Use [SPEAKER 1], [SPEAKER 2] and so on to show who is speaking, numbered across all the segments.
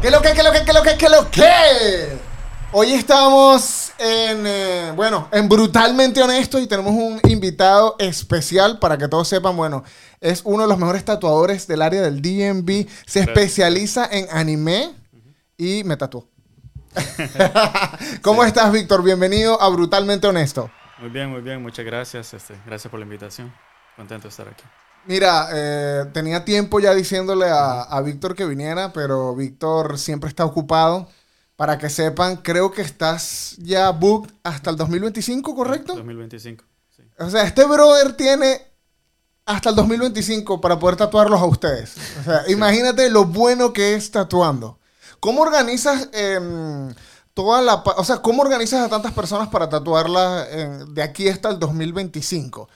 [SPEAKER 1] ¿Qué lo que, qué lo que, qué lo que, qué lo que? Hoy estamos en, eh, bueno, en Brutalmente Honesto y tenemos un invitado especial para que todos sepan, bueno, es uno de los mejores tatuadores del área del DMV, se especializa en anime y me tatuó. ¿Cómo estás, Víctor? Bienvenido a Brutalmente Honesto.
[SPEAKER 2] Muy bien, muy bien, muchas gracias. Este, gracias por la invitación. Contento de estar aquí.
[SPEAKER 1] Mira, eh, tenía tiempo ya diciéndole a, a Víctor que viniera, pero Víctor siempre está ocupado. Para que sepan, creo que estás ya booked hasta el 2025, ¿correcto?
[SPEAKER 2] 2025. Sí.
[SPEAKER 1] O sea, este brother tiene hasta el 2025 para poder tatuarlos a ustedes. O sea, imagínate lo bueno que es tatuando. ¿Cómo organizas em, toda la... O sea, ¿cómo organizas a tantas personas para tatuarlas en- de aquí hasta el 2025?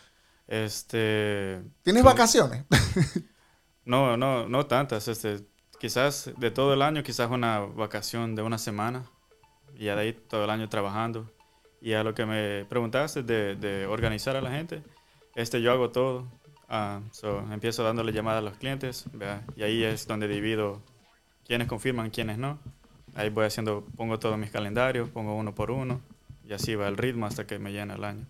[SPEAKER 2] Este.
[SPEAKER 1] ¿Tienes
[SPEAKER 2] con-
[SPEAKER 1] vacaciones?
[SPEAKER 2] No, no, no tantas. Este, quizás de todo el año, quizás una vacación de una semana. Y de ahí todo el año trabajando. Y a lo que me preguntaste de, de organizar a la gente, este, yo hago todo. Ah, so, empiezo dándole llamadas a los clientes, ¿verdad? y ahí es donde divido quiénes confirman, quiénes no. Ahí voy haciendo, pongo todos mis calendarios, pongo uno por uno, y así va el ritmo hasta que me llena el año.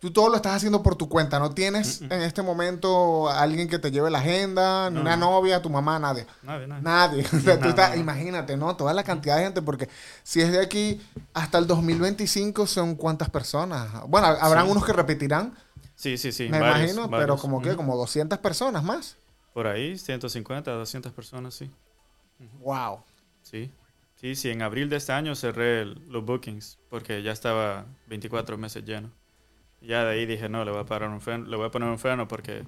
[SPEAKER 1] Tú todo lo estás haciendo por tu cuenta. ¿No tienes en este momento alguien que te lleve la agenda? Ni
[SPEAKER 2] No.
[SPEAKER 1] una novia, tu mamá, nadie.
[SPEAKER 2] Nadie, nadie.
[SPEAKER 1] Nadie. O sea, tú
[SPEAKER 2] No,
[SPEAKER 1] estás-
[SPEAKER 2] no, no.
[SPEAKER 1] Imagínate, ¿no? Toda la cantidad de gente, porque si es de aquí hasta el 2025, ¿son cuántas personas? Bueno, habrán
[SPEAKER 2] Sí.
[SPEAKER 1] unos que repetirán,
[SPEAKER 2] Sí, sí, sí.
[SPEAKER 1] me
[SPEAKER 2] varios,
[SPEAKER 1] imagino, pero
[SPEAKER 2] varios.
[SPEAKER 1] como que, como 200 personas más.
[SPEAKER 2] Por ahí, 150, 200 personas, sí.
[SPEAKER 1] Wow.
[SPEAKER 2] Sí. Sí, sí, en abril de este año cerré el- los bookings porque ya estaba 24 meses lleno. Ya de ahí dije, no, le voy a, parar un freno, le voy a poner un freno porque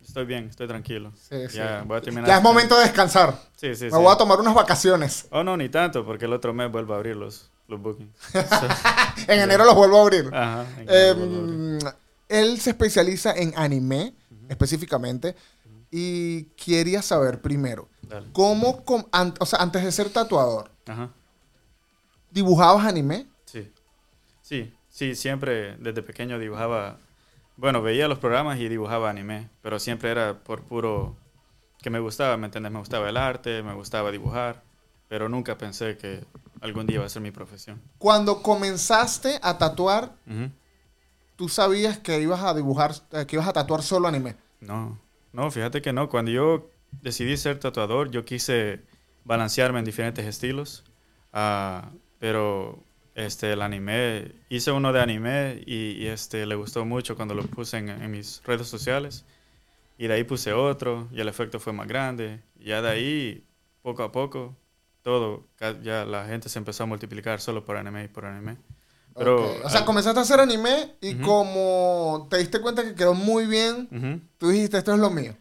[SPEAKER 2] estoy bien, estoy tranquilo.
[SPEAKER 1] Sí, sí.
[SPEAKER 2] Ya voy a terminar.
[SPEAKER 1] Ya es momento de descansar.
[SPEAKER 2] Sí, sí,
[SPEAKER 1] Me
[SPEAKER 2] sí.
[SPEAKER 1] voy a tomar unas vacaciones.
[SPEAKER 2] Oh, no, ni tanto, porque el otro mes vuelvo a abrir los, los bookings.
[SPEAKER 1] En enero los vuelvo a abrir.
[SPEAKER 2] Ajá.
[SPEAKER 1] Eh,
[SPEAKER 2] vuelvo a abrir.
[SPEAKER 1] él se especializa en anime, específicamente, y quería saber primero,
[SPEAKER 2] Dale.
[SPEAKER 1] ¿cómo, com- an- o sea, antes de ser tatuador,
[SPEAKER 2] Ajá.
[SPEAKER 1] dibujabas anime?
[SPEAKER 2] Sí, sí, sí, siempre desde pequeño dibujaba, bueno, veía los programas y dibujaba anime, pero siempre era por puro que me gustaba, ¿me entiendes? Me gustaba el arte, me gustaba dibujar, pero nunca pensé que algún día iba a ser mi profesión.
[SPEAKER 1] Cuando comenzaste a tatuar, tú sabías que ibas a dibujar, eh, que ibas a tatuar solo anime.
[SPEAKER 2] No, no, fíjate que no. Cuando yo decidí ser tatuador, yo quise balancearme en diferentes estilos, ah, pero este, el anime, hice uno de anime y, y, este, le gustó mucho cuando lo puse en, en mis redes sociales. Y de ahí puse otro y el efecto fue más grande. Y ya de ahí, poco a poco, todo, ya la gente se empezó a multiplicar solo por anime y por anime. Pero,
[SPEAKER 1] Ok. O sea,
[SPEAKER 2] al-
[SPEAKER 1] comenzaste a hacer anime y
[SPEAKER 2] Ujú.
[SPEAKER 1] como te diste cuenta que quedó muy bien,
[SPEAKER 2] Ujú.
[SPEAKER 1] tú dijiste, esto es lo mío.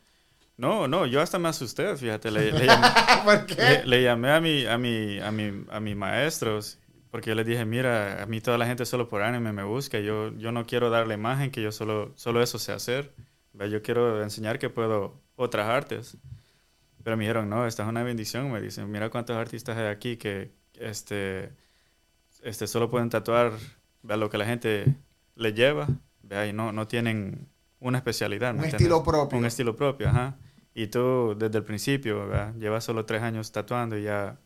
[SPEAKER 2] No, no, yo hasta me asusté, fíjate, le, le llamé,
[SPEAKER 1] ¿Por qué?
[SPEAKER 2] Le, le llamé a mi, a mi, a mi, a mis maestros porque yo les dije, mira, a mí toda la gente solo por anime me busca, yo, yo no quiero dar la imagen que yo solo, solo eso sé hacer, yo quiero enseñar que puedo otras artes. Pero me dijeron, no, esta es una bendición, me dicen, mira cuántos artistas hay aquí que este, este, solo pueden tatuar ¿ve? lo que la gente le lleva, ¿ve? y no, no tienen una especialidad. ¿me
[SPEAKER 1] Un estilo propio.
[SPEAKER 2] Un estilo propio, ajá. Y tú desde el principio, ¿verdad? llevas solo tres años tatuando y ya,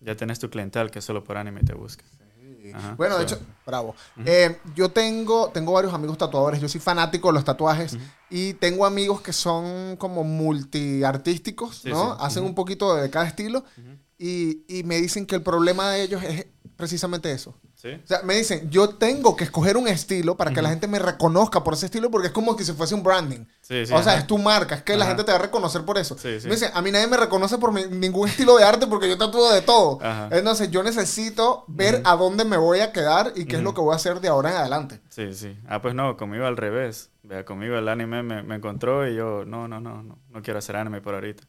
[SPEAKER 2] ya tenés tu cliental que solo por anime te busca. Ajá,
[SPEAKER 1] Bueno, de hecho, bravo. Eh, yo tengo, tengo varios amigos tatuadores. Yo soy fanático de los tatuajes. Y tengo amigos que son como multiartísticos,
[SPEAKER 2] Sí,
[SPEAKER 1] ¿no?
[SPEAKER 2] sí.
[SPEAKER 1] Hacen un poquito de cada estilo. y, y me dicen que el problema de ellos es precisamente eso.
[SPEAKER 2] ¿Sí?
[SPEAKER 1] O sea, me dicen, yo tengo que escoger un estilo para que la gente me reconozca por ese estilo porque es como que si fuese un branding.
[SPEAKER 2] Sí, sí,
[SPEAKER 1] o sea,
[SPEAKER 2] ajá.
[SPEAKER 1] es tu marca, es que la
[SPEAKER 2] Ajá.
[SPEAKER 1] gente te va a reconocer por eso. Me dicen, a mí nadie me reconoce por mi- ningún estilo de arte porque yo tatúo de todo.
[SPEAKER 2] Ajá.
[SPEAKER 1] Entonces, yo necesito ver a dónde me voy a quedar y qué es lo que voy a hacer de ahora en adelante.
[SPEAKER 2] Sí, sí. Ah, pues no, conmigo al revés. Vea, conmigo el anime me, me encontró y yo, no, no, no, no, no quiero hacer anime por ahorita.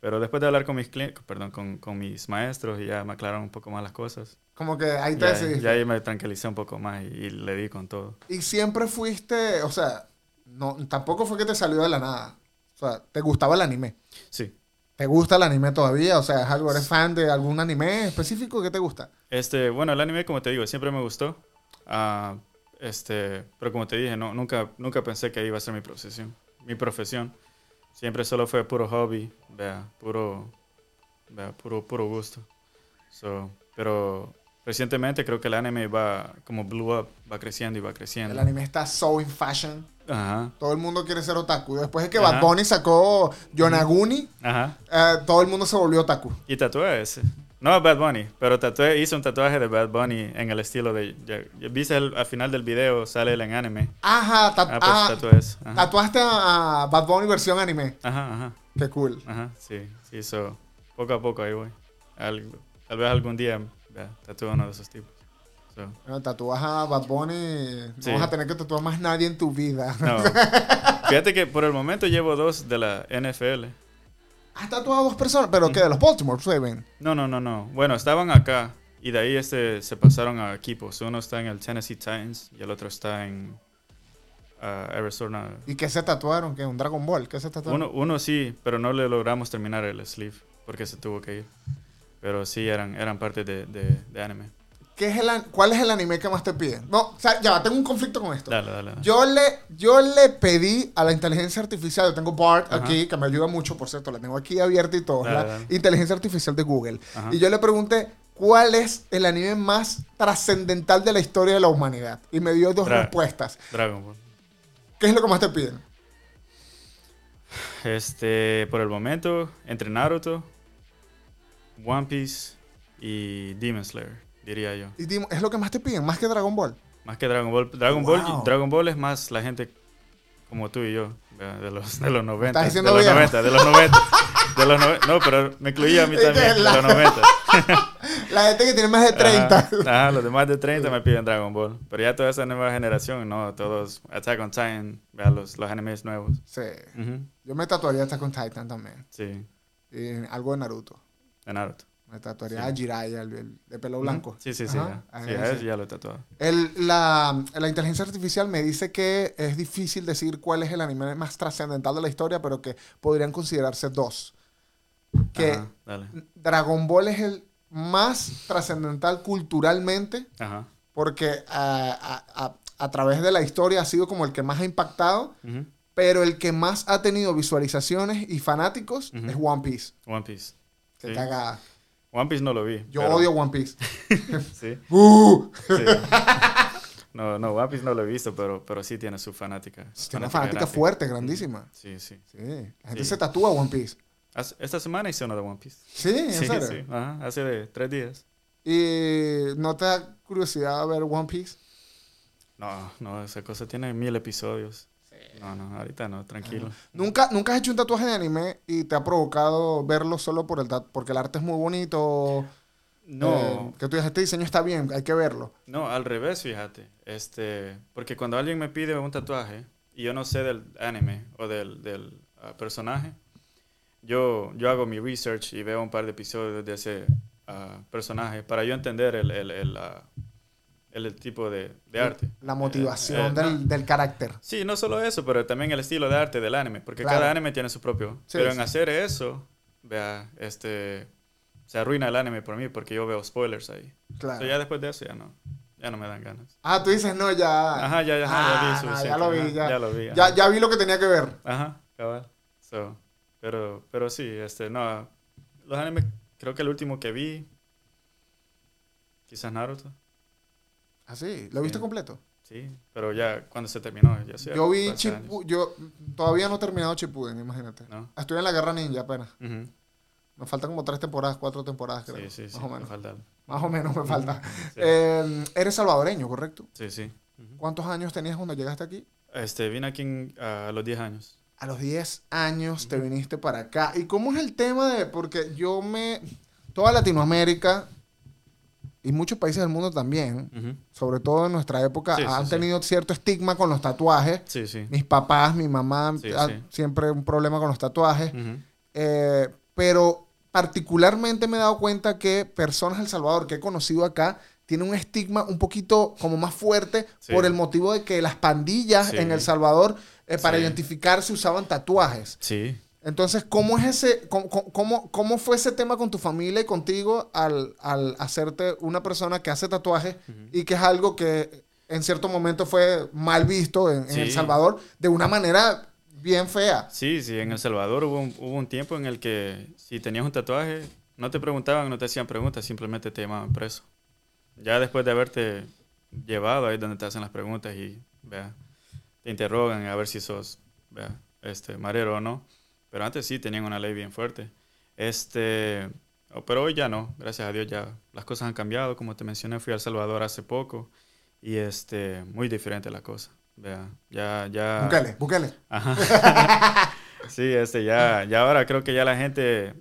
[SPEAKER 2] Pero después de hablar con mis perdón, con, con mis maestros y ya me aclararon un poco más las cosas.
[SPEAKER 1] Como que ahí te decidiste.
[SPEAKER 2] ya ahí me tranquilicé un poco más y, y le di con todo.
[SPEAKER 1] Y siempre fuiste, o sea, no, tampoco fue que te salió de la nada. O sea, te gustaba el anime.
[SPEAKER 2] Sí,
[SPEAKER 1] ¿Te gusta el anime todavía? O sea, ¿es algo, ¿eres fan de algún anime específico que te gusta?
[SPEAKER 2] Este, bueno, el anime, como te digo, siempre me gustó. Ah, este, pero como te dije, no, nunca, nunca pensé que iba a ser mi profesión. Mi profesión. Siempre solo fue puro hobby, vea, puro, vea, puro, puro gusto. So, pero recientemente creo que el anime va como blew up, va creciendo y va creciendo.
[SPEAKER 1] El anime está so in fashion.
[SPEAKER 2] Ajá,
[SPEAKER 1] Todo el mundo quiere ser otaku. Después de que
[SPEAKER 2] Ajá.
[SPEAKER 1] Bad Bunny sacó Yonaguni,
[SPEAKER 2] ajá.
[SPEAKER 1] eh, todo el mundo se volvió otaku.
[SPEAKER 2] Y tatué ese. No a Bad Bunny, pero tatué, hice un tatuaje de Bad Bunny en el estilo de... Viste el- al final del video, sale él en anime.
[SPEAKER 1] Ajá, ta-
[SPEAKER 2] Ah, pues
[SPEAKER 1] ah.
[SPEAKER 2] Ajá,
[SPEAKER 1] tatuaste a, a Bad Bunny versión anime.
[SPEAKER 2] ajá, ajá.
[SPEAKER 1] Qué cool.
[SPEAKER 2] Ajá, sí, sí, so, poco a poco ahí voy. Al- tal vez algún día vea, tatúe uno de esos tipos. So,
[SPEAKER 1] Bueno, tatúas a Bad Bunny,
[SPEAKER 2] Sí.
[SPEAKER 1] no vas a tener que tatuar más nadie en tu vida.
[SPEAKER 2] no. Fíjate que por el momento llevo dos de la NFL.
[SPEAKER 1] Has tatuado a dos personas, pero ¿qué? De los Baltimore Ravens.
[SPEAKER 2] No, no, no, no. Bueno, estaban acá y de ahí este, se pasaron a equipos. Uno está en el Tennessee Titans y el otro está en ah, Arizona.
[SPEAKER 1] ¿Y qué se tatuaron? ¿Qué? ¿Un Dragon Ball? ¿Qué se tatuaron?
[SPEAKER 2] Uno, uno sí, pero no le logramos terminar el sleeve porque se tuvo que ir. Pero sí eran, eran parte de, de, de anime.
[SPEAKER 1] ¿Qué es el, ¿Cuál es el anime que más te piden? No, o sea, ya tengo un conflicto con esto.
[SPEAKER 2] Dale, dale. dale.
[SPEAKER 1] Yo le, yo le pedí a la inteligencia artificial, yo tengo BART
[SPEAKER 2] Ajá.
[SPEAKER 1] aquí, que me ayuda mucho, por cierto, la tengo aquí abierta y todo,
[SPEAKER 2] Dale,
[SPEAKER 1] la
[SPEAKER 2] dale.
[SPEAKER 1] inteligencia artificial de Google.
[SPEAKER 2] Ajá.
[SPEAKER 1] Y yo le pregunté, ¿cuál es el anime más trascendental de la historia de la humanidad? Y me dio dos
[SPEAKER 2] Dra-
[SPEAKER 1] respuestas.
[SPEAKER 2] Dragon Ball.
[SPEAKER 1] ¿Qué es lo que más te piden?
[SPEAKER 2] Este, por el momento, entre Naruto, One Piece y Demon Slayer, diría yo.
[SPEAKER 1] Y ¿es lo que más te piden? ¿Más que Dragon Ball?
[SPEAKER 2] Más que Dragon Ball. Dragon,
[SPEAKER 1] Wow.
[SPEAKER 2] Ball, Dragon Ball es más la gente como tú y yo, de los, de los 90.
[SPEAKER 1] Estás
[SPEAKER 2] De
[SPEAKER 1] diciendo
[SPEAKER 2] los
[SPEAKER 1] viejo.
[SPEAKER 2] 90, de los 90. De los no, pero me incluía a mí también, de los 90.
[SPEAKER 1] La gente que tiene más de 30.
[SPEAKER 2] Ajá, ajá, los demás de 30 me piden Dragon Ball. Pero ya toda esa nueva generación, no, todos Attack on Titan, vean los, los animes nuevos.
[SPEAKER 1] Sí. Yo me tatuaría hasta con Titan también.
[SPEAKER 2] Sí,
[SPEAKER 1] Y algo de Naruto.
[SPEAKER 2] De Naruto.
[SPEAKER 1] Me tatuaría
[SPEAKER 2] Sí.
[SPEAKER 1] a Jiraiya, el, el de pelo blanco.
[SPEAKER 2] Sí, sí, sí.
[SPEAKER 1] Ajá,
[SPEAKER 2] ya. Sí, a ya lo he tatuado.
[SPEAKER 1] El- la, la inteligencia artificial me dice que es difícil decir cuál es el anime más trascendental de la historia, pero que podrían considerarse dos. Que
[SPEAKER 2] Ajá, dale.
[SPEAKER 1] Dragon Ball es el más trascendental culturalmente,
[SPEAKER 2] Ajá.
[SPEAKER 1] porque a, a- a- a través de la historia ha sido como el que más ha impactado, pero el que más ha tenido visualizaciones y fanáticos
[SPEAKER 2] Ujú.
[SPEAKER 1] es One Piece.
[SPEAKER 2] One Piece.
[SPEAKER 1] Que
[SPEAKER 2] Sí.
[SPEAKER 1] caga.
[SPEAKER 2] One Piece no lo vi.
[SPEAKER 1] Yo
[SPEAKER 2] pero-
[SPEAKER 1] odio One Piece.
[SPEAKER 2] Sí,
[SPEAKER 1] ¡Uh!
[SPEAKER 2] sí. No, no, One Piece no lo he visto, pero, pero sí tiene su fanática. su
[SPEAKER 1] Tiene una fanática
[SPEAKER 2] grande.
[SPEAKER 1] fuerte, grandísima.
[SPEAKER 2] Sí, sí.
[SPEAKER 1] Sí, la gente
[SPEAKER 2] Sí.
[SPEAKER 1] se tatúa One Piece.
[SPEAKER 2] Esta semana hice uno de One Piece.
[SPEAKER 1] Sí, en
[SPEAKER 2] Sí,
[SPEAKER 1] serio.
[SPEAKER 2] sí. Ajá, hace de tres días.
[SPEAKER 1] ¿Y no te da curiosidad ver One Piece?
[SPEAKER 2] No, no, esa cosa tiene mil episodios. No, no, ahorita no, tranquilo.
[SPEAKER 1] ¿Nunca, ¿Nunca has hecho un tatuaje de anime y te ha provocado verlo solo por el porque el arte es muy bonito?
[SPEAKER 2] No,
[SPEAKER 1] Eh, que tú dices, este diseño está bien, hay que verlo.
[SPEAKER 2] no, al revés, fíjate. Este, porque cuando alguien me pide un tatuaje y yo no sé del anime o del, del ah, personaje, yo, yo hago mi research y veo un par de episodios de ese ah, personaje para yo entender el, el, el, ah, el- tipo de, de arte.
[SPEAKER 1] La motivación
[SPEAKER 2] Eh, eh,
[SPEAKER 1] del,
[SPEAKER 2] no.
[SPEAKER 1] del carácter.
[SPEAKER 2] Sí, no solo eso, pero también el estilo de arte del anime, porque
[SPEAKER 1] Claro.
[SPEAKER 2] cada anime tiene su propio.
[SPEAKER 1] Sí,
[SPEAKER 2] pero
[SPEAKER 1] sí.
[SPEAKER 2] en hacer eso, vea, este, se arruina el anime por mí porque yo veo spoilers ahí.
[SPEAKER 1] Claro.
[SPEAKER 2] So, ya después de eso ya no, ya no me dan ganas.
[SPEAKER 1] Ah, tú dices, no, ya.
[SPEAKER 2] Ajá, ya, ya,
[SPEAKER 1] Ah,
[SPEAKER 2] ya vi
[SPEAKER 1] ya lo vi,
[SPEAKER 2] ajá,
[SPEAKER 1] ya.
[SPEAKER 2] ya lo vi.
[SPEAKER 1] Ya, ya vi lo que tenía que ver.
[SPEAKER 2] Ajá, cabal. So, pero, pero sí, este, no, los animes, creo que el último que vi, quizás Naruto,
[SPEAKER 1] Ah, sí, ¿lo viste
[SPEAKER 2] Sí.
[SPEAKER 1] completo?
[SPEAKER 2] sí, pero ya cuando se terminó, ya sé.
[SPEAKER 1] Yo vi. Chippu- yo todavía no he terminado Chippuden, imagínate.
[SPEAKER 2] ¿No?
[SPEAKER 1] Estoy en la Guerra Ninja apenas.
[SPEAKER 2] Ujú.
[SPEAKER 1] Me faltan como tres temporadas, cuatro temporadas, creo.
[SPEAKER 2] Sí, sí, sí,
[SPEAKER 1] más o
[SPEAKER 2] me
[SPEAKER 1] menos.
[SPEAKER 2] falta algo.
[SPEAKER 1] Más o menos me falta.
[SPEAKER 2] Sí.
[SPEAKER 1] Eh, eres salvadoreño, ¿correcto?
[SPEAKER 2] Sí, sí.
[SPEAKER 1] ¿Cuántos años tenías cuando llegaste aquí?
[SPEAKER 2] Este, vine aquí en- a los 10 años.
[SPEAKER 1] A los 10 años te viniste para acá. ¿Y cómo es el tema de.? Porque yo me. Toda Latinoamérica y muchos países del mundo también, sobre todo en nuestra época,
[SPEAKER 2] Sí,
[SPEAKER 1] han
[SPEAKER 2] sí.
[SPEAKER 1] tenido cierto estigma con los tatuajes. Mis papás, mi mamá,
[SPEAKER 2] Sí,
[SPEAKER 1] ah, siempre un problema con los tatuajes. Eh, pero particularmente me he dado cuenta que personas del Salvador que he conocido acá tienen un estigma un poquito como más fuerte por el motivo de que las pandillas en El Salvador eh, para identificarse usaban tatuajes.
[SPEAKER 2] Sí.
[SPEAKER 1] Entonces, ¿cómo es ese, cómo, cómo, cómo fue ese tema con tu familia y contigo al, al hacerte una persona que hace tatuajes y que es algo que en cierto momento fue mal visto en. El Salvador de una manera bien fea?
[SPEAKER 2] Sí, sí, en El Salvador hubo un, hubo un tiempo en el que si tenías un tatuaje, no te preguntaban, no te hacían preguntas, simplemente te llamaban preso. Ya después de haberte llevado, ahí donde te hacen las preguntas y vea, te interrogan a ver si sos vea, este, marero o no. Pero antes sí tenían una ley bien fuerte. Este, oh, pero hoy ya no, gracias a Dios ya las cosas han cambiado. Como te mencioné, fui a El Salvador hace poco y este, muy diferente la cosa. Vea, ya, ya.
[SPEAKER 1] Búscale, búscale.
[SPEAKER 2] Ajá. sí, este, ya, ya ahora creo que ya la gente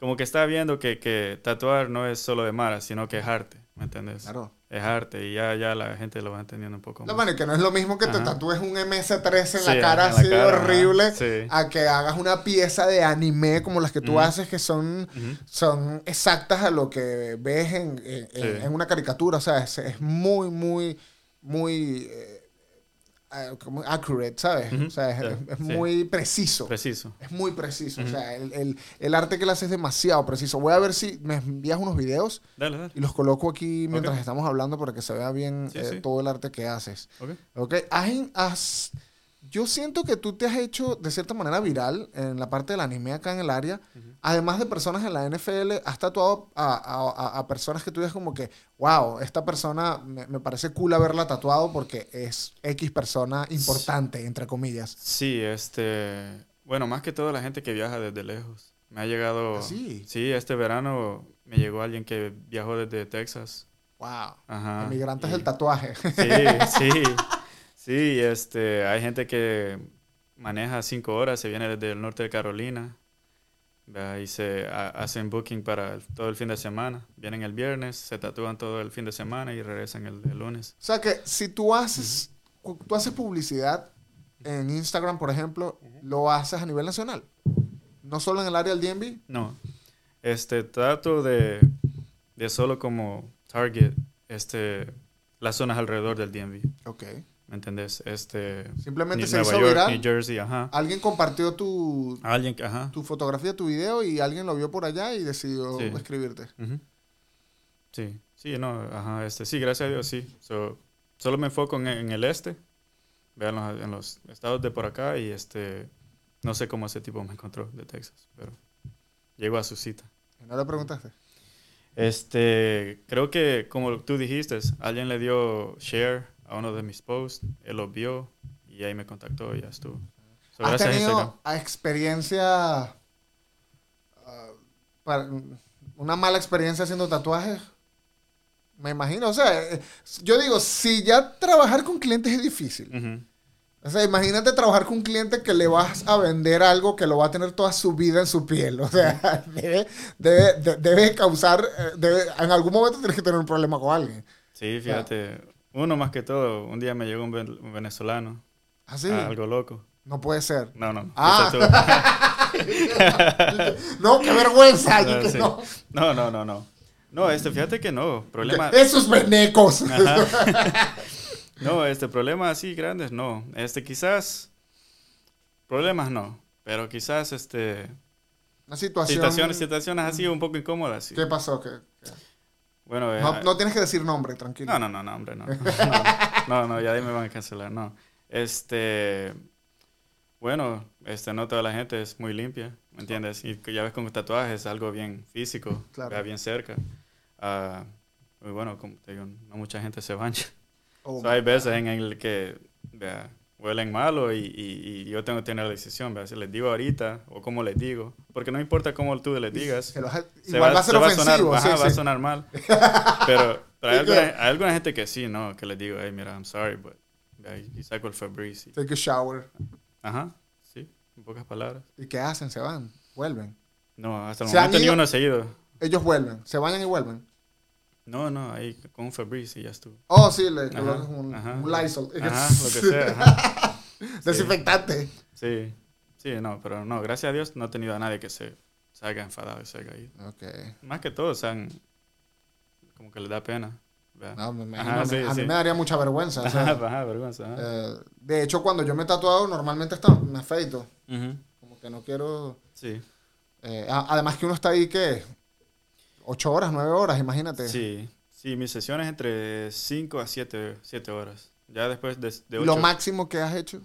[SPEAKER 2] como que está viendo que, que tatuar no es solo de Mara, sino que es arte, ¿me entiendes?
[SPEAKER 1] Claro.
[SPEAKER 2] Es arte y ya, ya la gente lo va entendiendo un poco
[SPEAKER 1] La
[SPEAKER 2] más.
[SPEAKER 1] mano, que no es lo mismo que te
[SPEAKER 2] Ajá.
[SPEAKER 1] tatúes un MS-13 en
[SPEAKER 2] Sí,
[SPEAKER 1] la cara
[SPEAKER 2] en la
[SPEAKER 1] así
[SPEAKER 2] cara, ajá.
[SPEAKER 1] horrible
[SPEAKER 2] Sí.
[SPEAKER 1] a que hagas una pieza de anime como las que tú haces que son, son exactas a lo que ves en, en- en-
[SPEAKER 2] Sí.
[SPEAKER 1] en una caricatura. O sea, es, es muy, muy, muy eh, como accurate, ¿sabes? O sea, es,
[SPEAKER 2] sí.
[SPEAKER 1] muy preciso.
[SPEAKER 2] Preciso.
[SPEAKER 1] Es muy preciso. O sea, el, el- el arte que le haces es demasiado preciso. Voy a ver si me envías unos videos
[SPEAKER 2] Dale, dale.
[SPEAKER 1] y los coloco aquí mientras estamos hablando para que se vea bien
[SPEAKER 2] Sí,
[SPEAKER 1] eh, todo el arte que haces.
[SPEAKER 2] Ok.
[SPEAKER 1] Ok, has in- has- yo siento que tú te has hecho de cierta manera viral en la parte del anime acá en el área. Además de personas en la NFL, has tatuado a, a- a- a personas que tú dices como que, wow, esta persona me, me parece cool haberla tatuado porque es X persona importante, entre comillas.
[SPEAKER 2] Sí, este, bueno, más que todo la gente que viaja desde lejos. Me ha llegado,
[SPEAKER 1] ¿Ah, sí?
[SPEAKER 2] sí, este verano me llegó alguien que viajó desde Texas.
[SPEAKER 1] Wow.
[SPEAKER 2] Ajá.
[SPEAKER 1] Emigrantes
[SPEAKER 2] y-
[SPEAKER 1] del tatuaje.
[SPEAKER 2] Sí, sí, sí, este, hay gente que maneja cinco horas, se viene desde el norte de Carolina, y se ha- hacen booking para el- todo el fin de semana, vienen el viernes, se tatúan todo el fin de semana y regresan el, el lunes.
[SPEAKER 1] O sea que si tú haces, tú haces publicidad en Instagram, por ejemplo, lo haces a nivel nacional. No solo en el área del DMV.
[SPEAKER 2] No, este, trato de, de solo como target, este, las zonas alrededor del DMV,
[SPEAKER 1] Ok.
[SPEAKER 2] ¿Me entendés? Este,
[SPEAKER 1] Simplemente se
[SPEAKER 2] Nueva
[SPEAKER 1] hizo
[SPEAKER 2] York,
[SPEAKER 1] viral.
[SPEAKER 2] New Jersey, ajá.
[SPEAKER 1] Alguien compartió tu,
[SPEAKER 2] Alguien, ajá.
[SPEAKER 1] tu fotografía, tu video y alguien lo vio por allá y decidió
[SPEAKER 2] Sí.
[SPEAKER 1] escribirte.
[SPEAKER 2] Sí, sí, no, ajá, este, sí, gracias a Dios, sí. So, solo me enfoco en, en el este, vean los, en los estados de por acá y este, no sé cómo ese tipo me encontró de Texas, pero llegó a su cita.
[SPEAKER 1] ¿No le preguntaste?
[SPEAKER 2] Este, creo que como tú dijiste, alguien le dio share a uno de mis posts, él lo vio y ahí me contactó y ya estuvo. So,
[SPEAKER 1] ¿Has tenido a experiencia, ah, para- una mala experiencia haciendo tatuajes? Me imagino, o sea, eh, yo digo, si ya trabajar con clientes es difícil, o sea, imagínate trabajar con un cliente que le vas a vender algo que lo va a tener toda su vida en su piel, o sea, debe, debe, de- debe causar, eh, debe- en algún momento tienes que tener un problema con alguien.
[SPEAKER 2] Sí, fíjate, uno más que todo, un día me llegó un, ven- un venezolano, ah, algo loco.
[SPEAKER 1] no puede ser.
[SPEAKER 2] No, no.
[SPEAKER 1] Ah. No, qué vergüenza. yo
[SPEAKER 2] No, sí.
[SPEAKER 1] no.
[SPEAKER 2] no, no, no, no. No, este, fíjate que no. Problema.
[SPEAKER 1] Esos venecos.
[SPEAKER 2] No, este, problemas así grandes, no. Este, quizás. Problemas no. Pero quizás, este.
[SPEAKER 1] Una situación.
[SPEAKER 2] Situaciones, situaciones así un poco incómodas. sí.
[SPEAKER 1] ¿Qué pasó? ¿Qué- qué?
[SPEAKER 2] Bueno, eh,
[SPEAKER 1] No, no tienes que decir nombre, tranquilo.
[SPEAKER 2] No, no, no, no, hombre, no. No, no, ya ahí me van a cancelar, no. Este, bueno, este, no toda la gente es muy limpia, ¿me entiendes? Y ya ves con tatuajes es algo bien físico,
[SPEAKER 1] Claro.
[SPEAKER 2] bien cerca. Ah, y bueno, como te digo, no mucha gente se baña.
[SPEAKER 1] Oh,
[SPEAKER 2] So, hay veces en el que, vea, huelen malo y, y- y yo tengo que tener la decisión, vea, si les digo ahorita o cómo les digo, porque no importa cómo tú les digas,
[SPEAKER 1] se igual va, a ser
[SPEAKER 2] se
[SPEAKER 1] ofensivo.
[SPEAKER 2] sonar,
[SPEAKER 1] sí,
[SPEAKER 2] va a sonar mal. Pero, pero hay, alguna, hay alguna gente que sí, ¿no? Que les digo, hey, mira, I'm sorry, but... Y saco el Febreze. y-
[SPEAKER 1] Take a shower.
[SPEAKER 2] Ajá, sí, en pocas palabras.
[SPEAKER 1] ¿Y qué hacen? Se van, vuelven.
[SPEAKER 2] No, hasta el
[SPEAKER 1] ¿Se
[SPEAKER 2] momento ni uno se ha ido.
[SPEAKER 1] Ellos vuelven, se bañan y vuelven.
[SPEAKER 2] No, no, ahí con un Febreze y ya estuvo.
[SPEAKER 1] Oh, sí, le colocas un, Lysol.
[SPEAKER 2] Ajá, lo que sea.
[SPEAKER 1] Desinfectante.
[SPEAKER 2] Sí. sí, no, pero no, gracias a Dios no he tenido a nadie que se salga enfadado y se haya.
[SPEAKER 1] Okay.
[SPEAKER 2] Más que todo, o sea, como que le da pena.
[SPEAKER 1] No, me imagino,
[SPEAKER 2] sí,
[SPEAKER 1] a
[SPEAKER 2] sí.
[SPEAKER 1] mí me daría mucha vergüenza. Eh, de hecho, cuando yo me he tatuado, normalmente está, me afeito. Como que no quiero.
[SPEAKER 2] Sí.
[SPEAKER 1] Eh, además que uno está ahí que 8 horas, 9 horas, imagínate.
[SPEAKER 2] Sí, sí, mis sesiones entre 5 a 7, 7 horas. Ya después de, de
[SPEAKER 1] ¿Lo máximo que has hecho?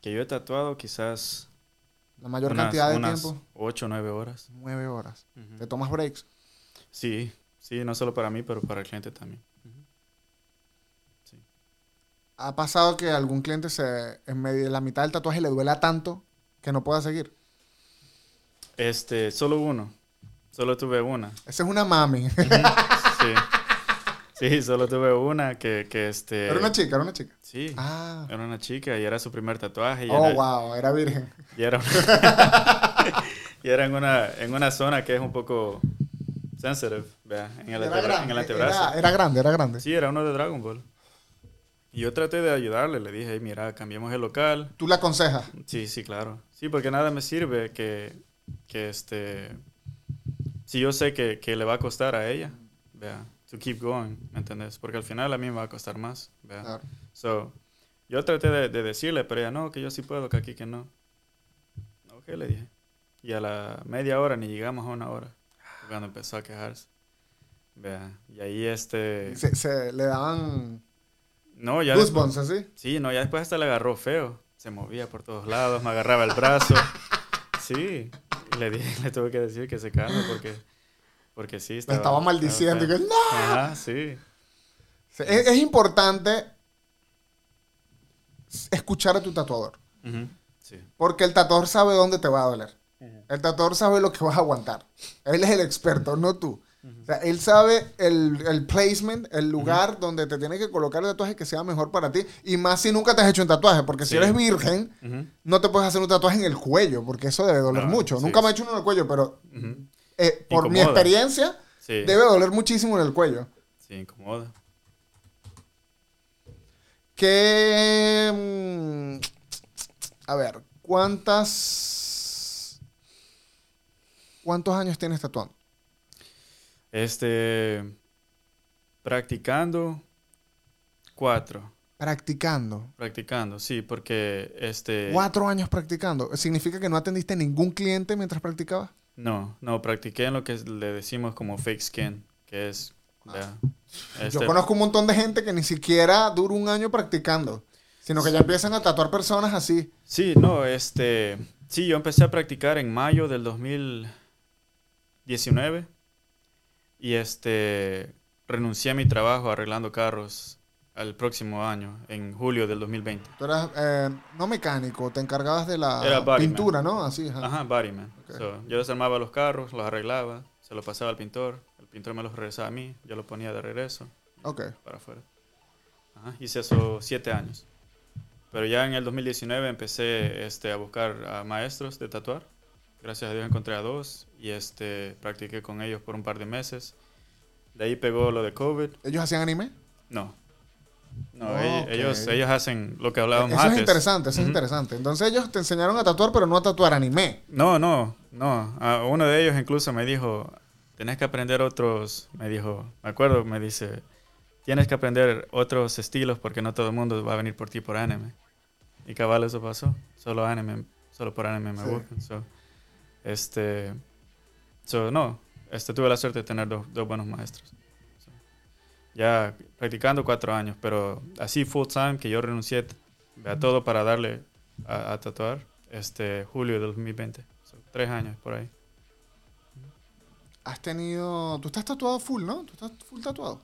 [SPEAKER 2] Que yo he tatuado quizás...
[SPEAKER 1] La mayor
[SPEAKER 2] unas,
[SPEAKER 1] cantidad de tiempo.
[SPEAKER 2] 8 o 9 horas.
[SPEAKER 1] 9 horas. ¿Te tomas breaks?
[SPEAKER 2] Sí, sí, no solo para mí, pero para el cliente también.
[SPEAKER 1] ¿Ha pasado que algún cliente se, en medio de la mitad del tatuaje le duela tanto que no pueda seguir?
[SPEAKER 2] Este, solo uno. Solo tuve una.
[SPEAKER 1] Esa es una mami.
[SPEAKER 2] Sí. Sí, solo tuve una que, que este...
[SPEAKER 1] era una chica, era una chica.
[SPEAKER 2] Sí,
[SPEAKER 1] Ah.
[SPEAKER 2] era una chica y era su primer tatuaje. Y
[SPEAKER 1] Oh,
[SPEAKER 2] era,
[SPEAKER 1] wow, era virgen.
[SPEAKER 2] Y era, y era en, una, en una zona que es un poco sensitive, vea, en el,
[SPEAKER 1] Era
[SPEAKER 2] en
[SPEAKER 1] grande,
[SPEAKER 2] el antebrazo.
[SPEAKER 1] era, era grande, era grande.
[SPEAKER 2] Sí, era uno de Dragon Ball. Y yo traté de ayudarle, le dije, "Hey, mira, cambiemos el local.
[SPEAKER 1] ¿Tú le aconsejas?
[SPEAKER 2] Sí, sí, claro. Sí, porque nada me sirve que, que este... Si yo sé que, que le va a costar a ella, vea, to keep going, ¿me entendés? Porque al final a mí me va a costar más, vea.
[SPEAKER 1] Claro.
[SPEAKER 2] So, yo traté de, de decirle, pero ella no, que yo sí puedo, que aquí que no. Ok, le dije. Y a la media hora ni llegamos a una hora. Cuando empezó a quejarse. Vea, y ahí este...
[SPEAKER 1] Se, se le daban
[SPEAKER 2] No, ya después,
[SPEAKER 1] así.
[SPEAKER 2] Sí, no, ya después hasta le agarró feo. Se movía por todos lados, me agarraba el brazo. Sí, le dije, le tuve que decir que se calme porque... Porque sí, estaba...
[SPEAKER 1] estaba maldiciendo. y que, ¡No!
[SPEAKER 2] Ajá, sí.
[SPEAKER 1] Es, es importante escuchar a tu tatuador.
[SPEAKER 2] Sí.
[SPEAKER 1] Porque el tatuador sabe dónde te va a doler. El tatuador sabe lo que vas a aguantar. Él es el experto, no tú. O sea, él sabe el, el placement, el lugar donde te tiene que colocar el tatuaje que sea mejor para ti. Y más si nunca te has hecho un tatuaje. Porque si eres virgen, no te puedes hacer un tatuaje en el cuello. Porque eso debe doler mucho.
[SPEAKER 2] sí.
[SPEAKER 1] Nunca me he hecho uno en el cuello, pero eh, por mi experiencia, debe doler muchísimo en el cuello.
[SPEAKER 2] sí, incomoda.
[SPEAKER 1] ¿Qué. mm, A ver, ¿cuántas. ¿Cuántos años tienes tatuando?
[SPEAKER 2] Este, practicando cuatro,
[SPEAKER 1] Practicando.
[SPEAKER 2] practicando, sí, porque este,
[SPEAKER 1] Cuatro años practicando. ¿Significa que no atendiste ningún cliente mientras practicabas?
[SPEAKER 2] no, no, practiqué en lo que le decimos como fake skin, que es, este,
[SPEAKER 1] Yo conozco un montón de gente que ni siquiera dura un año practicando, sino que ya empiezan a tatuar personas así.
[SPEAKER 2] sí, no, este, sí, yo empecé a practicar en mayo del 2019 y este, renuncié a mi trabajo arreglando carros al próximo año, en julio del 2020.
[SPEAKER 1] Tú eras, eh, no mecánico, te encargabas de la pintura, ¿no? Así, ajá.
[SPEAKER 2] Ajá, bodyman. So, yo desarmaba los carros, los arreglaba, se los pasaba al pintor, el pintor me los regresaba a mí, yo los ponía de regreso
[SPEAKER 1] Ok.
[SPEAKER 2] para afuera. Ajá, hice eso siete años. Pero ya en el 2019 empecé este, a buscar a maestros de tatuar. Gracias a Dios encontré a dos y este, practiqué con ellos por un par de meses. De ahí pegó lo de COVID.
[SPEAKER 1] ¿Ellos hacían anime?
[SPEAKER 2] No. No,
[SPEAKER 1] Oh,
[SPEAKER 2] ellos,
[SPEAKER 1] ok.
[SPEAKER 2] ellos, ellos hacen lo que hablábamos
[SPEAKER 1] Eso es
[SPEAKER 2] antes.
[SPEAKER 1] interesante, eso es
[SPEAKER 2] Ujú.
[SPEAKER 1] interesante. Entonces ellos te enseñaron a tatuar, pero no a tatuar anime.
[SPEAKER 2] No, no, no. A uno de ellos incluso me dijo, tenés que aprender otros, me dijo, me acuerdo, me dice, tienes que aprender otros estilos porque no todo el mundo va a venir por ti por anime. Y cabal eso pasó. Solo anime, solo por anime me
[SPEAKER 1] Sí.
[SPEAKER 2] buscan. So, este, so, no, este, tuve la suerte de tener dos, dos buenos maestros. So, ya practicando cuatro años, pero así full time que yo renuncié a todo para darle a, a tatuar, este, julio del 2020. So, tres años por ahí.
[SPEAKER 1] Has tenido... Tú estás tatuado full, ¿no? Tú estás full tatuado.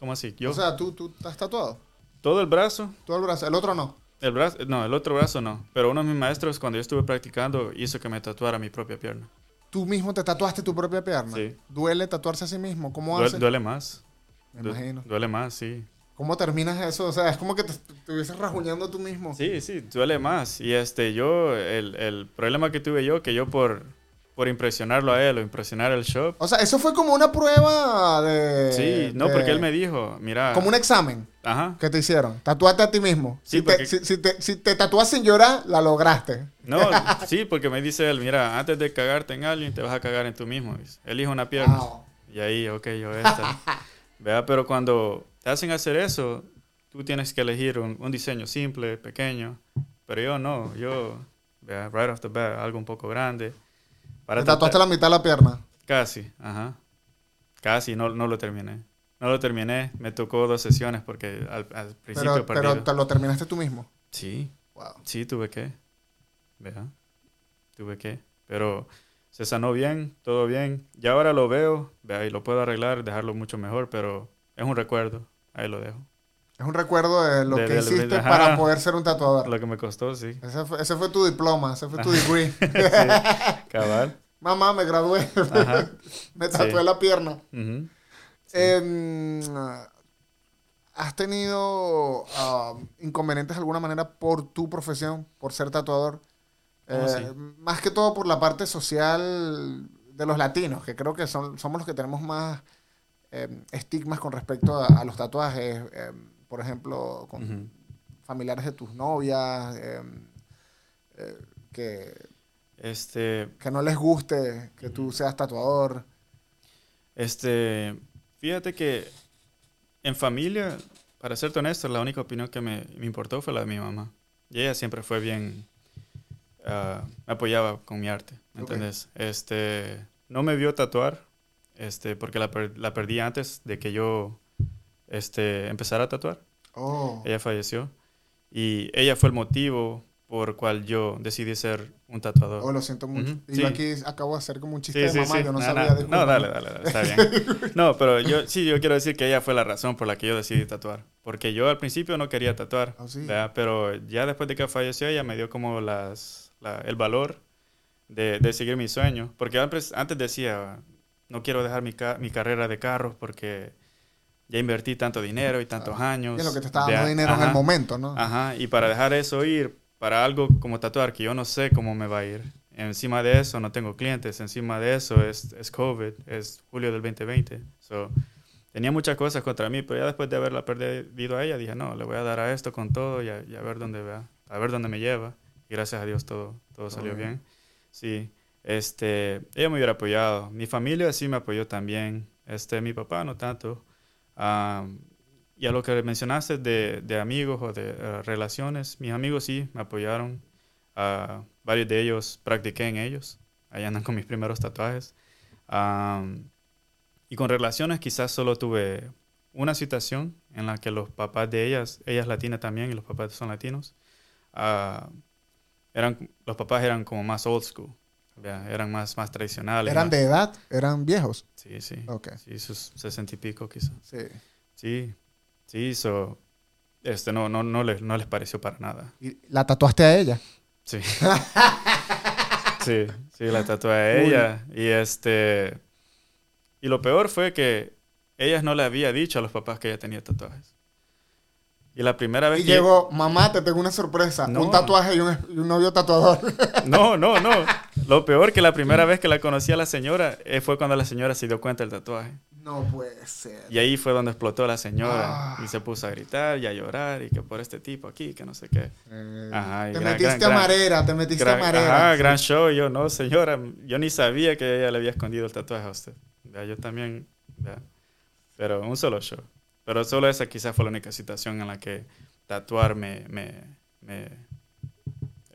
[SPEAKER 2] ¿Cómo así? Yo,
[SPEAKER 1] O sea, tú, tú estás tatuado.
[SPEAKER 2] todo el brazo,
[SPEAKER 1] Todo el brazo. El otro no.
[SPEAKER 2] El brazo, no, el otro brazo no, pero uno de mis maestros cuando yo estuve practicando hizo que me tatuara mi propia pierna.
[SPEAKER 1] Tú mismo te tatuaste tu propia pierna.
[SPEAKER 2] Sí.
[SPEAKER 1] Duele tatuarse a sí mismo. ¿Cómo haces?
[SPEAKER 2] duele más.
[SPEAKER 1] Me
[SPEAKER 2] Du-
[SPEAKER 1] imagino.
[SPEAKER 2] Duele más, sí.
[SPEAKER 1] ¿Cómo terminas eso? O sea, es como que te estuvieses rajuñando tú mismo.
[SPEAKER 2] Sí, sí, duele más. Y este, yo, el, el problema que tuve yo, que yo por, por impresionarlo a él o impresionar al shop,
[SPEAKER 1] O sea, eso fue como una prueba de...
[SPEAKER 2] sí, no,
[SPEAKER 1] de-
[SPEAKER 2] porque él me dijo, mira,
[SPEAKER 1] Como un examen
[SPEAKER 2] ajá,
[SPEAKER 1] que te hicieron. Tatuate a ti mismo.
[SPEAKER 2] Sí,
[SPEAKER 1] si, te,
[SPEAKER 2] porque-
[SPEAKER 1] si, si te, si te tatúas sin llorar, la lograste.
[SPEAKER 2] no, sí, porque me dice él, mira, antes de cagarte en alguien, te vas a cagar en tú mismo. Elige una pierna.
[SPEAKER 1] Wow.
[SPEAKER 2] Y ahí, ok, yo esta. Vea, pero cuando te hacen hacer eso, tú tienes que elegir un, un diseño simple, pequeño. Pero yo no, yo, ¿vea? right off the bat, algo un poco grande.
[SPEAKER 1] Para ¿Te tatuaste la mitad de la pierna?
[SPEAKER 2] Casi, ajá. Casi, no, no lo terminé. No lo terminé, me tocó dos sesiones porque al, principio...
[SPEAKER 1] Pero, pero lo terminaste tú mismo.
[SPEAKER 2] Sí. Wow. Sí, tuve que. ¿Verdad? Tuve que. Pero se sanó bien, todo bien. Y ahora lo veo, vea, y lo puedo arreglar, dejarlo mucho mejor, pero es un recuerdo. Ahí lo dejo.
[SPEAKER 1] Es un recuerdo de lo que hiciste para poder ser un tatuador.
[SPEAKER 2] Lo que me costó, sí.
[SPEAKER 1] Ese fue, ese fue tu diploma, ese fue tu degree. sí,
[SPEAKER 2] cabal.
[SPEAKER 1] Mamá, me gradué. me tatué la pierna. Em, ¿Has tenido uh, inconvenientes de alguna manera por tu profesión, por ser tatuador? Eh, más que todo por la parte social de los latinos, que creo que son, somos los que tenemos más em, estigmas con respecto a, los tatuajes. Por ejemplo, con familiares de tus novias, em, eh, que,
[SPEAKER 2] este,
[SPEAKER 1] que no les guste que tú seas tatuador.
[SPEAKER 2] Este, fíjate que en familia, para serte honesto, la única opinión que me, me importó fue la de mi mamá. Y ella siempre fue bien, uh, me apoyaba con mi arte, ¿me entiendes? Este, no me vio tatuar, este, porque la, la perdí antes de que yo este, empezara a tatuar.
[SPEAKER 1] Oh.
[SPEAKER 2] Ella falleció. Y ella fue el motivo por cual yo decidí ser un tatuador.
[SPEAKER 1] Oh, lo siento mucho. Y yo aquí acabo de hacer como un chiste de mamá, yo no, sabía de
[SPEAKER 2] No, dale, dale, dale, está bien. no, pero yo sí, yo quiero decir que ella fue la razón por la que yo decidí tatuar. Porque yo al principio no quería tatuar,
[SPEAKER 1] oh,
[SPEAKER 2] pero ya después de que falleció ella me dio como las, el valor de, de, seguir mi sueño. Porque antes, antes decía, no quiero dejar mi, mi carrera de carros porque ya invertí tanto dinero y tantos años.
[SPEAKER 1] Y lo que te estaba dando dinero en el momento, ¿no?
[SPEAKER 2] Ajá, y para dejar eso ir para algo como tatuar, que yo no sé cómo me va a ir. Encima de eso no tengo clientes, encima de eso es, es COVID, es julio del 2020. So, tenía muchas cosas contra mí, pero ya después de haberla perdido a ella, dije, no, le voy a dar a esto con todo y a, ver dónde va, a ver dónde me lleva. Y gracias a Dios todo, todo salió bien. Sí, este, ella me hubiera apoyado. Mi familia sí me apoyó también. Este, mi papá no tanto y a lo que mencionaste de, de amigos o de eh, relaciones, mis amigos sí me apoyaron. Uh, varios de ellos practiqué en ellos. Ahí andan con mis primeros tatuajes. y con relaciones quizás solo tuve una situación en la que los papás de ellas, ellas latinas también y los papás son latinos, uh, eran, los papás eran como más old school. Eran más, más tradicionales.
[SPEAKER 1] ¿Eran de edad? ¿Eran viejos?
[SPEAKER 2] Sí, sí.
[SPEAKER 1] Okay.
[SPEAKER 2] Sí, sus sesenta y pico quizás.
[SPEAKER 1] Sí.
[SPEAKER 2] Sí, sí, so, este, no, no, no, les, no les pareció para nada.
[SPEAKER 1] ¿Y la tatuaste a ella?
[SPEAKER 2] Sí. sí, sí, la tatué a ella. Y este, y lo peor fue que ella no le había dicho a los papás que ella tenía tatuajes. Y la primera vez
[SPEAKER 1] y llegó, mamá, te tengo una sorpresa. Un tatuaje y un, y un, novio tatuador.
[SPEAKER 2] No, no, no. Lo peor que la primera vez que la conocí a la señora eh, fue cuando la señora se dio cuenta del tatuaje.
[SPEAKER 1] No puede ser.
[SPEAKER 2] Y ahí fue donde explotó la señora ah. y se puso a gritar y a llorar y que por este tipo aquí, que no sé qué.
[SPEAKER 1] Eh, ajá, te metiste a marera, te metiste a marera.
[SPEAKER 2] Ah, gran show. yo, no, señora, yo ni sabía que ella le había escondido el tatuaje a usted. yo también, pero un solo show. Pero solo esa quizás fue la única situación en la que tatuar me, me, me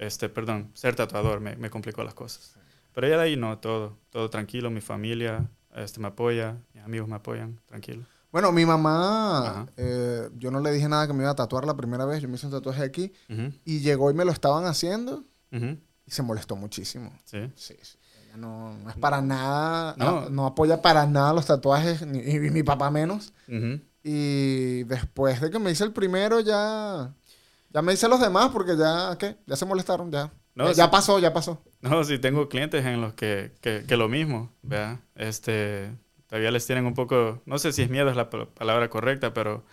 [SPEAKER 2] este, perdón, ser tatuador me, me complicó las cosas. Pero ya de ahí no, todo, todo tranquilo, mi familia, este, me apoya, mis amigos me apoyan, tranquilo.
[SPEAKER 1] Bueno, mi mamá, eh, yo no le dije nada que me iba a tatuar la primera vez, yo me hice un tatuaje aquí y llegó y me lo estaban haciendo y se molestó muchísimo.
[SPEAKER 2] Sí.
[SPEAKER 1] Sí, Ella no, no, es para nada, no. no. apoya para nada los tatuajes, ni, y mi papá menos. Y después de que me hice el primero ya, ya me hice los demás porque ya, ¿qué? Ya se molestaron, ya. No, ya pasó, ya pasó.
[SPEAKER 2] No, sí, tengo clientes en los que, que, lo mismo, ¿verdad? Este, todavía les tienen un poco, no sé si es miedo es la palabra correcta, pero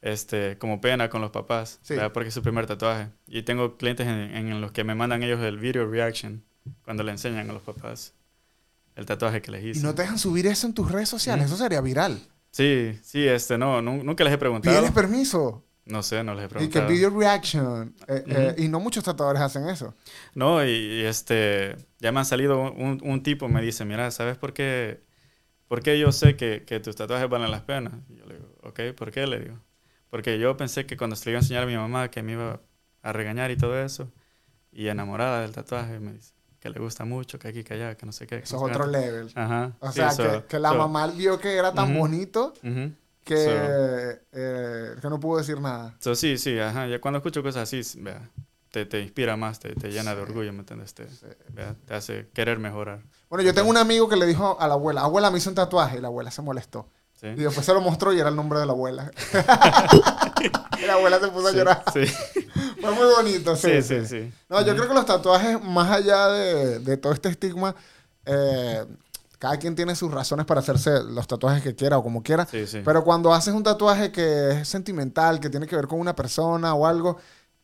[SPEAKER 2] este, como pena con los papás, ¿verdad? Porque es su primer tatuaje. Y tengo clientes en, los que me mandan ellos el video reaction cuando le enseñan a los papás el tatuaje que les hice.
[SPEAKER 1] ¿Y no te dejan subir eso en tus redes sociales? Eso sería viral.
[SPEAKER 2] Sí, sí, este, no, nunca les he preguntado.
[SPEAKER 1] ¿Tienes permiso?
[SPEAKER 2] No sé, no les he preguntado.
[SPEAKER 1] Y que video reaction. Eh, eh, y no muchos tatuadores hacen eso.
[SPEAKER 2] No, y, este, ya me han salido un, un, tipo, me dice, mira, ¿sabes por qué, por qué yo sé que, que tus tatuajes valen las penas? Y yo le digo, ok, ¿por qué? Le digo. Porque yo pensé que cuando se le iba a enseñar a mi mamá que me iba a regañar y todo eso, y enamorada del tatuaje, me dice que le gusta mucho, que aquí, que allá, que no sé qué. que
[SPEAKER 1] Eso es otro level.
[SPEAKER 2] Ajá.
[SPEAKER 1] O
[SPEAKER 2] sí,
[SPEAKER 1] sea,
[SPEAKER 2] so-
[SPEAKER 1] que, que la
[SPEAKER 2] so-
[SPEAKER 1] mamá vio que era tan bonito
[SPEAKER 2] Ujú.
[SPEAKER 1] Que,
[SPEAKER 2] So-
[SPEAKER 1] eh, que no pudo decir nada.
[SPEAKER 2] So, sí, sí, ajá. Ya cuando escucho cosas así, vea, te, te inspira más, te, te llena de orgullo, ¿me entiendes? Te, vea, te hace querer mejorar.
[SPEAKER 1] Bueno, yo tengo un amigo que le dijo a la abuela, abuela me hizo un tatuaje y la abuela se molestó.
[SPEAKER 2] ¿sí?
[SPEAKER 1] Y después se lo mostró y era el nombre de la abuela. y la abuela se puso a llorar.
[SPEAKER 2] Sí,
[SPEAKER 1] Fue muy bonito, sí,
[SPEAKER 2] sí,
[SPEAKER 1] sí.
[SPEAKER 2] sí. sí.
[SPEAKER 1] No, yo creo que los tatuajes, más allá de, de todo este estigma, eh, cada quien tiene sus razones para hacerse los tatuajes que quiera o como quiera.
[SPEAKER 2] Sí, sí.
[SPEAKER 1] Pero cuando haces un tatuaje que es sentimental, que tiene que ver con una persona o algo,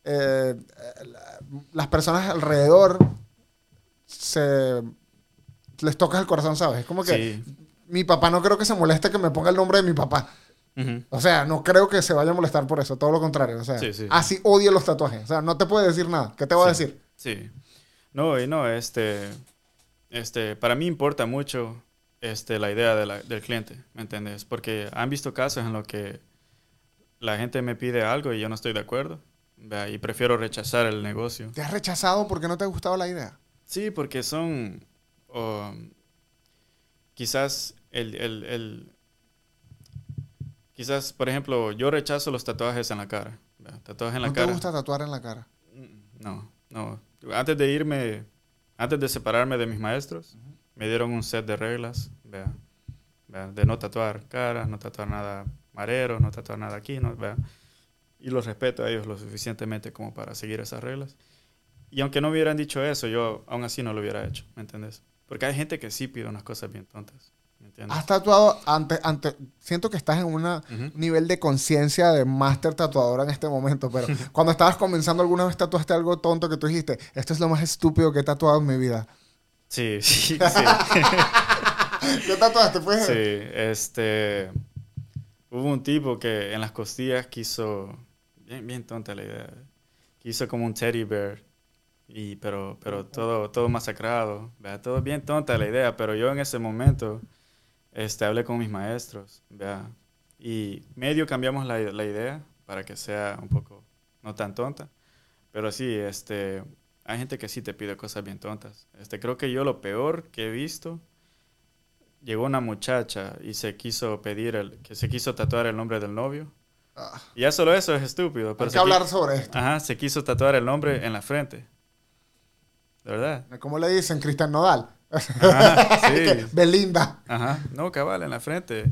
[SPEAKER 1] eh, eh, la- las personas alrededor se les tocas el corazón, ¿sabes? Es como que
[SPEAKER 2] Sí.
[SPEAKER 1] mi papá no creo que se moleste que me ponga el nombre de mi papá. O sea, no creo que se vaya a molestar por eso, todo lo contrario. O sea,
[SPEAKER 2] Sí, sí.
[SPEAKER 1] así odia los tatuajes. O sea, no te puede decir nada. ¿Qué te va a decir?
[SPEAKER 2] Sí. No, y no, este, este, para mí importa mucho este, la idea de la- del cliente, ¿me entiendes? Porque han visto casos en los que la gente me pide algo y yo no estoy de acuerdo, ¿vea? y prefiero rechazar el negocio.
[SPEAKER 1] ¿Te has rechazado porque no te ha gustado la idea?
[SPEAKER 2] Sí, porque son, quizás el, el, el- quizás, por ejemplo, yo rechazo los tatuajes en la cara, ¿vea? tatuajes en la
[SPEAKER 1] ¿No te
[SPEAKER 2] cara.
[SPEAKER 1] gusta tatuar en la cara?
[SPEAKER 2] Mm, No, no. Antes de irme, antes de separarme de mis maestros, me dieron un set de reglas, vea, vea, de no tatuar cara, no tatuar nada marero, no tatuar nada aquí, no, vea. Y los respeto a ellos lo suficientemente como para seguir esas reglas. Y aunque no hubieran dicho eso, yo aún así no lo hubiera hecho, ¿me entiendes? Porque hay gente que sí pide unas cosas bien tontas, ¿me entiendes?
[SPEAKER 1] Has tatuado ante, ante, siento que estás en un
[SPEAKER 2] Ujú.
[SPEAKER 1] nivel de conciencia de máster tatuadora en este momento, pero cuando estabas comenzando alguna vez tatuaste algo tonto que tú dijiste, esto es lo más estúpido que he tatuado en mi vida.
[SPEAKER 2] Sí, sí, sí.
[SPEAKER 1] ¿Qué tatuaste? Pues,
[SPEAKER 2] Sí, este. Hubo un tipo que en las costillas quiso. Bien, bien tonta la idea. Quiso como un teddy bear. Y, pero, pero todo, todo masacrado. ¿vea? Todo bien tonta la idea. Pero yo en ese momento este, hablé con mis maestros. ¿vea? Y medio cambiamos la, la idea para que sea un poco no tan tonta. Pero sí, este, hay gente que sí te pide cosas bien tontas. Este, creo que yo lo peor que he visto llegó una muchacha y se quiso pedir el, que se quiso tatuar el nombre del novio.
[SPEAKER 1] Ah,
[SPEAKER 2] Y ya solo eso es estúpido. Pero
[SPEAKER 1] hay que hablar sobre esto.
[SPEAKER 2] Ajá, se quiso tatuar el nombre en la frente. ¿De verdad?
[SPEAKER 1] ¿Cómo le dicen? Cristian Nodal.
[SPEAKER 2] Ajá, sí.
[SPEAKER 1] Belinda.
[SPEAKER 2] Ajá, no, cabal, en la frente.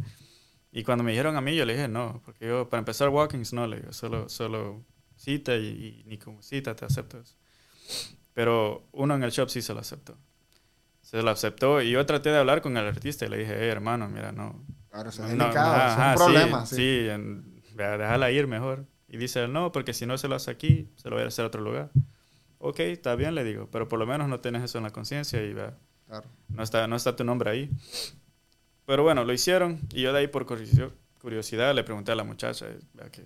[SPEAKER 2] Y cuando me dijeron a mí, yo le dije no, porque yo, para empezar walkings, no, le digo, solo, solo cita y, y ni como cita te acepto eso. Pero uno en el shop sí se lo aceptó. Se lo aceptó y yo traté de hablar con el artista y le dije, hey, hermano, mira, no,
[SPEAKER 1] Claro, es
[SPEAKER 2] No,
[SPEAKER 1] delicado,
[SPEAKER 2] ajá,
[SPEAKER 1] eso es
[SPEAKER 2] ajá,
[SPEAKER 1] un problema. Sí,
[SPEAKER 2] Sí, en- vea, déjala ir mejor. Y dice él, no, porque si no se lo hace aquí, se lo voy a hacer a otro lugar. Ok, está bien, le digo, pero por lo menos no tienes eso en la conciencia y vea,
[SPEAKER 1] claro.
[SPEAKER 2] no está, no está tu nombre ahí. Pero bueno, lo hicieron y yo de ahí por curiosi- curiosidad le pregunté a la muchacha, ¿qué,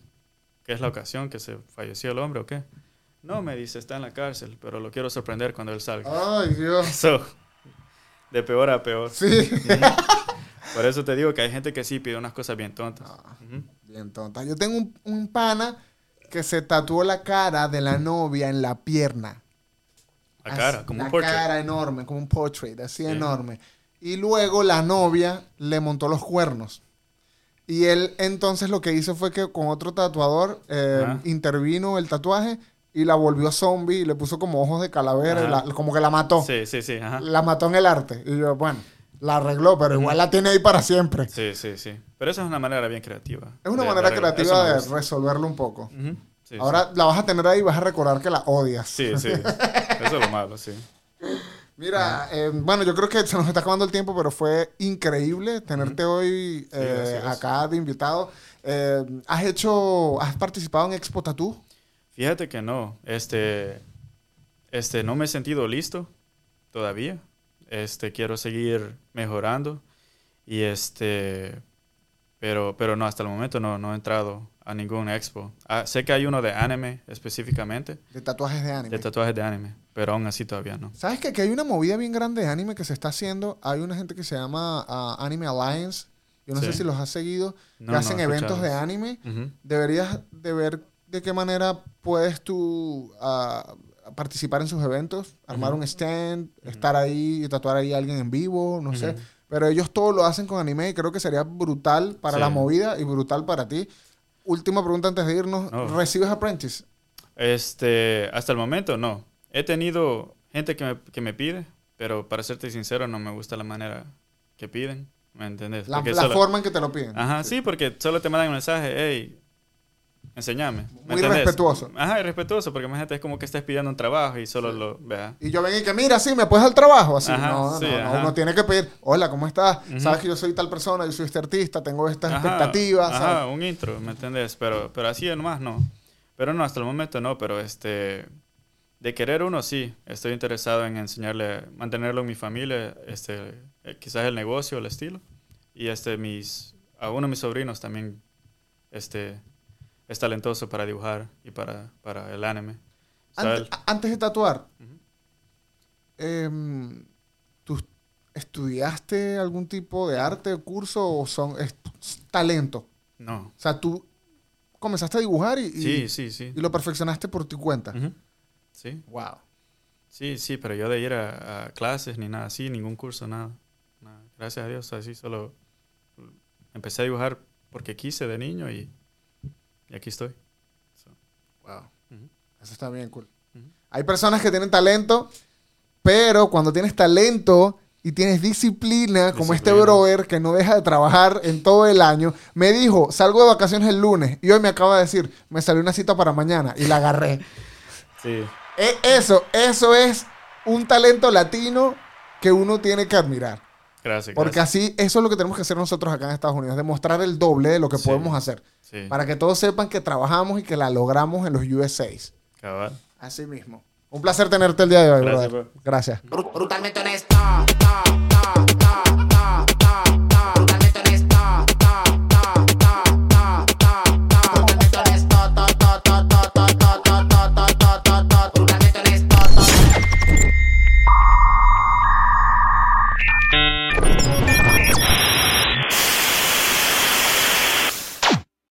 [SPEAKER 2] ¿qué es la ocasión? ¿Que se falleció el hombre o qué? No, me dice, está en la cárcel, pero lo quiero sorprender cuando él salga.
[SPEAKER 1] Ay, Dios.
[SPEAKER 2] So, de peor a peor.
[SPEAKER 1] Sí.
[SPEAKER 2] Por eso te digo que hay gente que sí pide unas cosas bien tontas.
[SPEAKER 1] Ah. Bien tonta. Yo tengo un, un pana que se tatuó la cara de la novia en la pierna.
[SPEAKER 2] La
[SPEAKER 1] Así,
[SPEAKER 2] cara, como un portrait.
[SPEAKER 1] cara enorme, como un portrait, así
[SPEAKER 2] Sí.
[SPEAKER 1] enorme. Y luego la novia le montó los cuernos. Y él entonces lo que hizo fue que con otro tatuador eh, intervino el tatuaje y la volvió zombie y le puso como ojos de calavera, y
[SPEAKER 2] Ajá.
[SPEAKER 1] la- como que la mató.
[SPEAKER 2] Sí, sí, sí, ajá.
[SPEAKER 1] La mató en el arte. Y yo, bueno, la arregló, pero igual la tiene ahí para siempre.
[SPEAKER 2] Sí, sí, sí. Pero esa es una manera bien creativa.
[SPEAKER 1] Es una manera creativa de resolverlo un poco.
[SPEAKER 2] Ujú. Sí,
[SPEAKER 1] Ahora la vas a tener ahí y vas a recordar que la odias.
[SPEAKER 2] Sí, sí. Eso es lo malo, sí.
[SPEAKER 1] Mira, eh, bueno, yo creo que se nos está acabando el tiempo, pero fue increíble tenerte hoy eh, acá de invitado. Eh, ¿Has hecho, has participado en Expo Tattoo?
[SPEAKER 2] Fíjate que no. Este, este, no me he sentido listo todavía. Este, quiero seguir mejorando. Y este, pero, pero no, hasta el momento no, no he entrado a ningún expo. Ah, sé que hay uno de anime específicamente,
[SPEAKER 1] De tatuajes de anime.
[SPEAKER 2] de tatuajes de anime, pero aún así todavía no.
[SPEAKER 1] ¿Sabes que aquí hay una movida bien grande de anime que se está haciendo? Hay una gente que se llama ah, Anime Alliance. Yo no sé
[SPEAKER 2] Sí.
[SPEAKER 1] si los has seguido.
[SPEAKER 2] No,
[SPEAKER 1] que
[SPEAKER 2] no
[SPEAKER 1] hacen
[SPEAKER 2] he
[SPEAKER 1] eventos de anime.
[SPEAKER 2] Ujú.
[SPEAKER 1] Deberías de ver de qué manera puedes tú ah, participar en sus eventos, armar un stand, estar ahí y tatuar ahí a alguien en vivo, no sé. Pero ellos todo lo hacen con anime y creo que sería brutal para
[SPEAKER 2] Sí.
[SPEAKER 1] la movida y brutal para ti. Última pregunta antes de irnos.
[SPEAKER 2] No.
[SPEAKER 1] ¿Recibes apprentice?
[SPEAKER 2] Este, hasta el momento no. He tenido gente que me, que me pide, pero para serte sincero no me gusta la manera que piden, ¿me entiendes?
[SPEAKER 1] La,
[SPEAKER 2] Porque
[SPEAKER 1] la
[SPEAKER 2] solo-
[SPEAKER 1] forma en que te lo piden.
[SPEAKER 2] Ajá, sí, porque solo te mandan un mensaje, hey, enséñame. ¿me
[SPEAKER 1] Muy
[SPEAKER 2] entendés?
[SPEAKER 1] respetuoso.
[SPEAKER 2] Ajá, y respetuoso, porque imagínate, es como que estás pidiendo un trabajo y solo lo, vea.
[SPEAKER 1] Y yo vengo y que, mira, sí, ¿me puedes dar trabajo? Así,
[SPEAKER 2] Ajá,
[SPEAKER 1] no,
[SPEAKER 2] sí,
[SPEAKER 1] no, no, uno tiene que pedir, hola, ¿cómo estás?
[SPEAKER 2] Ujú.
[SPEAKER 1] Sabes que yo soy tal persona, yo soy este artista, tengo estas
[SPEAKER 2] Ajá,
[SPEAKER 1] expectativas.
[SPEAKER 2] Ajá,
[SPEAKER 1] ¿sabes?
[SPEAKER 2] un intro, ¿me entiendes? Pero, pero así nomás no. Pero no, hasta el momento no, pero este... De querer uno sí, estoy interesado en enseñarle, mantenerlo en mi familia, este, eh, quizás el negocio, el estilo. Y este, mis, a uno de mis sobrinos también, este, es talentoso para dibujar y para, para el anime.
[SPEAKER 1] Antes de tatuar, em, ¿tú estudiaste algún tipo de arte o curso o son es, talento?
[SPEAKER 2] no.
[SPEAKER 1] O sea, tú comenzaste a dibujar y, y-
[SPEAKER 2] Sí, sí, sí.
[SPEAKER 1] y lo perfeccionaste por tu cuenta.
[SPEAKER 2] Sí,
[SPEAKER 1] Wow.
[SPEAKER 2] sí, sí, pero yo de ir a, a clases ni nada así, ningún curso, nada. Nada. Gracias a Dios, así solo empecé a dibujar porque quise de niño y, y aquí estoy. So,
[SPEAKER 1] Wow. Eso está bien cool. Hay personas que tienen talento, pero cuando tienes talento y tienes disciplina, como este brother que no deja de trabajar en todo el año, me dijo, salgo de vacaciones el lunes y hoy me acaba de decir, me salió una cita para mañana y la agarré.
[SPEAKER 2] Sí,
[SPEAKER 1] E- Eso, eso es un talento latino que uno tiene que admirar.
[SPEAKER 2] Gracias.
[SPEAKER 1] Porque
[SPEAKER 2] gracias.
[SPEAKER 1] así, eso es lo que tenemos que hacer nosotros acá en Estados Unidos, demostrar el doble de lo que
[SPEAKER 2] Sí.
[SPEAKER 1] podemos hacer.
[SPEAKER 2] Sí,
[SPEAKER 1] Para que todos sepan que trabajamos y que la logramos en los USAs.
[SPEAKER 2] cabal.
[SPEAKER 1] Así mismo. Un placer tenerte el día de hoy,
[SPEAKER 2] Gracias,
[SPEAKER 1] brother.
[SPEAKER 2] bro.
[SPEAKER 1] Gracias.
[SPEAKER 3] Bru- brutalmente honesto.